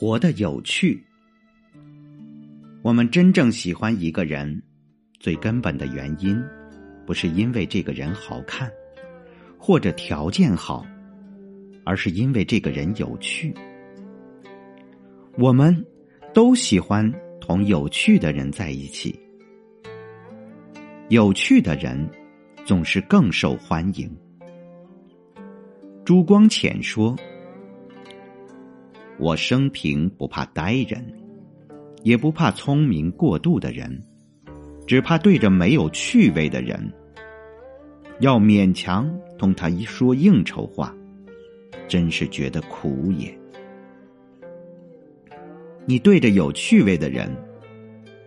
活得有趣。我们真正喜欢一个人，最根本的原因，不是因为这个人好看，或者条件好，而是因为这个人有趣。我们都喜欢同有趣的人在一起，有趣的人总是更受欢迎。朱光潜说：“我生平不怕呆人。”也不怕聪明过度的人，只怕对着没有趣味的人，要勉强同他一说应酬话，真是觉得苦也。你对着有趣味的人，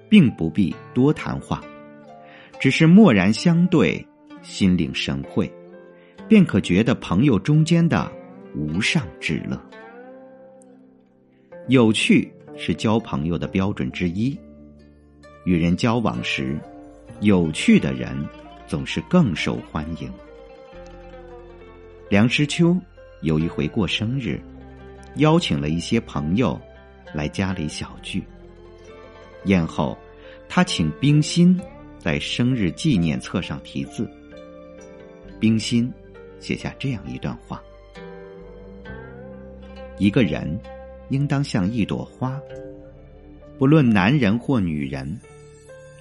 并不必多谈话，只是默然相对，心领神会，便可觉得朋友中间的无上之乐。有趣。是交朋友的标准之一。与人交往时，有趣的人总是更受欢迎。梁实秋有一回过生日，邀请了一些朋友来家里小聚。宴后，他请冰心在生日纪念册上题字。冰心写下这样一段话：一个人。应当像一朵花，不论男人或女人，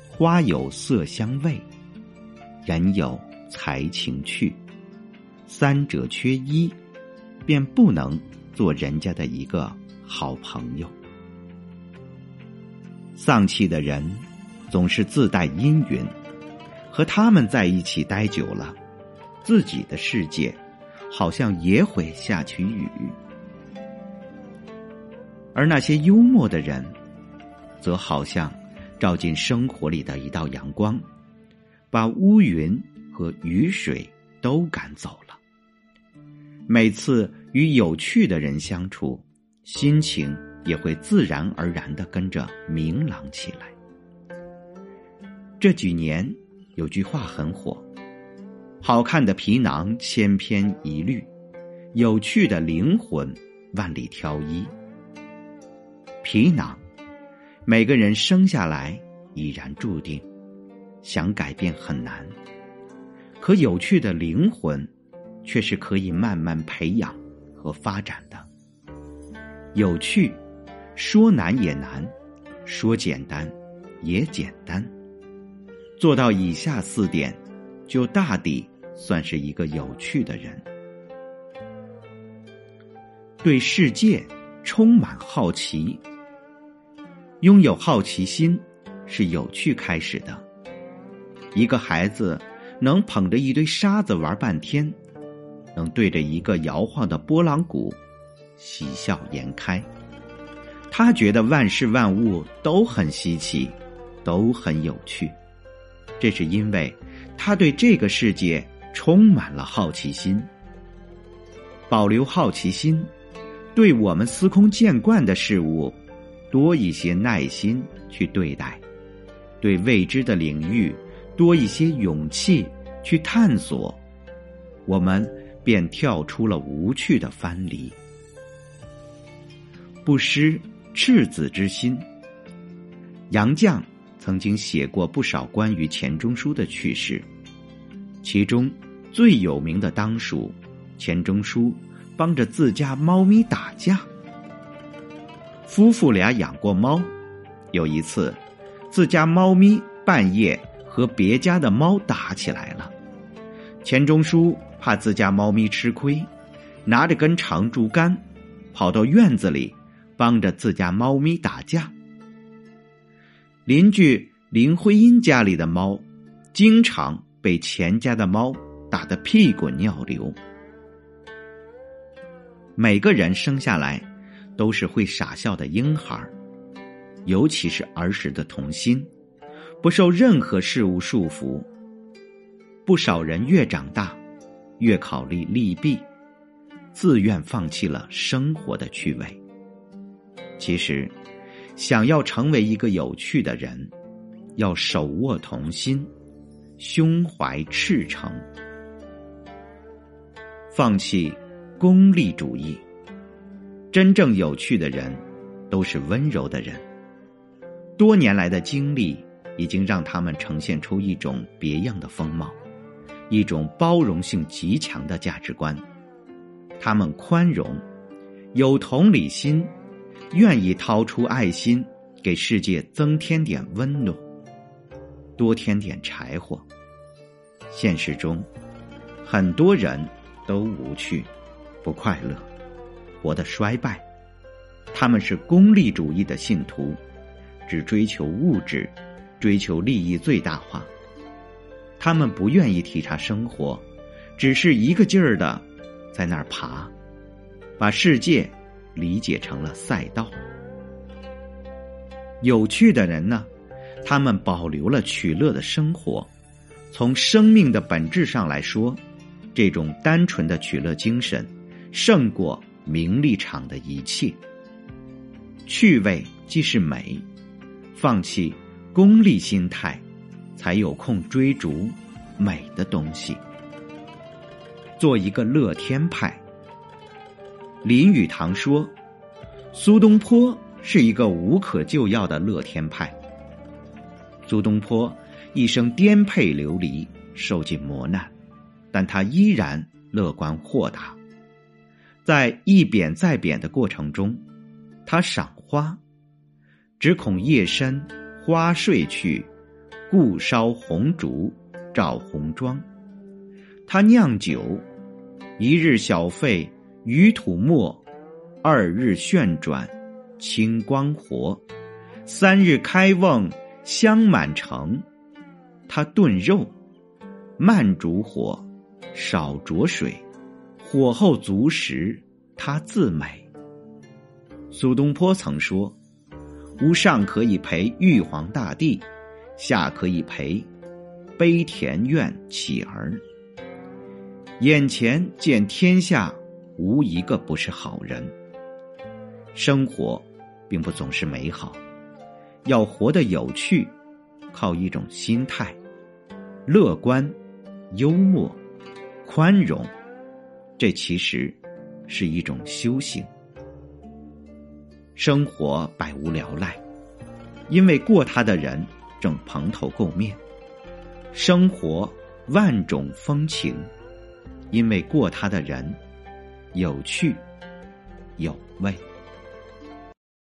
花有色香味，人有才情趣，三者缺一，便不能做人家的一个好朋友。丧气的人总是自带阴云，和他们在一起待久了，自己的世界好像也会下起雨。而那些幽默的人，则好像照进生活里的一道阳光，把乌云和雨水都赶走了。每次与有趣的人相处，心情也会自然而然的跟着明朗起来。这几年有句话很火：“好看的皮囊千篇一律，有趣的灵魂万里挑一。”皮囊，每个人生下来已然注定，想改变很难。可有趣的灵魂，却是可以慢慢培养和发展的。有趣，说难也难，说简单也简单。做到以下四点，就大抵算是一个有趣的人。对世界充满好奇。拥有好奇心，是有趣开始的。一个孩子能捧着一堆沙子玩半天，能对着一个摇晃的拨浪鼓喜笑颜开。他觉得万事万物都很稀奇，都很有趣。这是因为他对这个世界充满了好奇心。保留好奇心，对我们司空见惯的事物。多一些耐心去对待，对未知的领域多一些勇气去探索，我们便跳出了无趣的藩篱。不失赤子之心。杨绛曾经写过不少关于钱钟书的趣事，其中最有名的当属钱钟书帮着自家猫咪打架。夫妇俩养过猫，有一次，自家猫咪半夜和别家的猫打起来了。钱钟书怕自家猫咪吃亏，拿着根长竹竿，跑到院子里帮着自家猫咪打架。邻居林徽因家里的猫，经常被钱家的猫打得屁滚尿流。每个人生下来。都是会傻笑的婴孩尤其是儿时的童心，不受任何事物束缚。不少人越长大，越考虑利弊，自愿放弃了生活的趣味。其实，想要成为一个有趣的人，要手握童心，胸怀赤诚，放弃功利主义。真正有趣的人，都是温柔的人。多年来的经历已经让他们呈现出一种别样的风貌，一种包容性极强的价值观。他们宽容，有同理心，愿意掏出爱心，给世界增添点温暖，多添点柴火。现实中，很多人都无趣、不快乐，活得衰败。他们是功利主义的信徒。只追求物质，追求利益最大化。他们不愿意体察生活，只是一个劲儿的在那儿爬，把世界理解成了赛道。有趣的人呢，他们保留了取乐的生活。从生命的本质上来说，这种单纯的取乐精神，胜过名利场的一切。趣味既是美。放弃功利心态，才有空追逐美的东西。做一个乐天派。林语堂说：“苏东坡是一个无可救药的乐天派。”苏东坡一生颠沛流离，受尽磨难，但他依然乐观豁达。在一贬再贬的过程中，他赏花。只恐夜深花睡去，故烧红烛照红妆。他酿酒，一日小沸余土没，二日旋转清光活，三日开瓮香满城。他炖肉，慢煮火，少着水，火候足时，他自美。苏东坡曾说。吾上可以陪玉皇大帝，下可以陪悲田院乞儿。眼前见天下无一个不是好人。生活并不总是美好，要活得有趣，靠一种心态：乐观、幽默、宽容。这其实是一种修行。生活百无聊赖，因为过他的人正蓬头垢面；生活万种风情，因为过他的人有趣有味。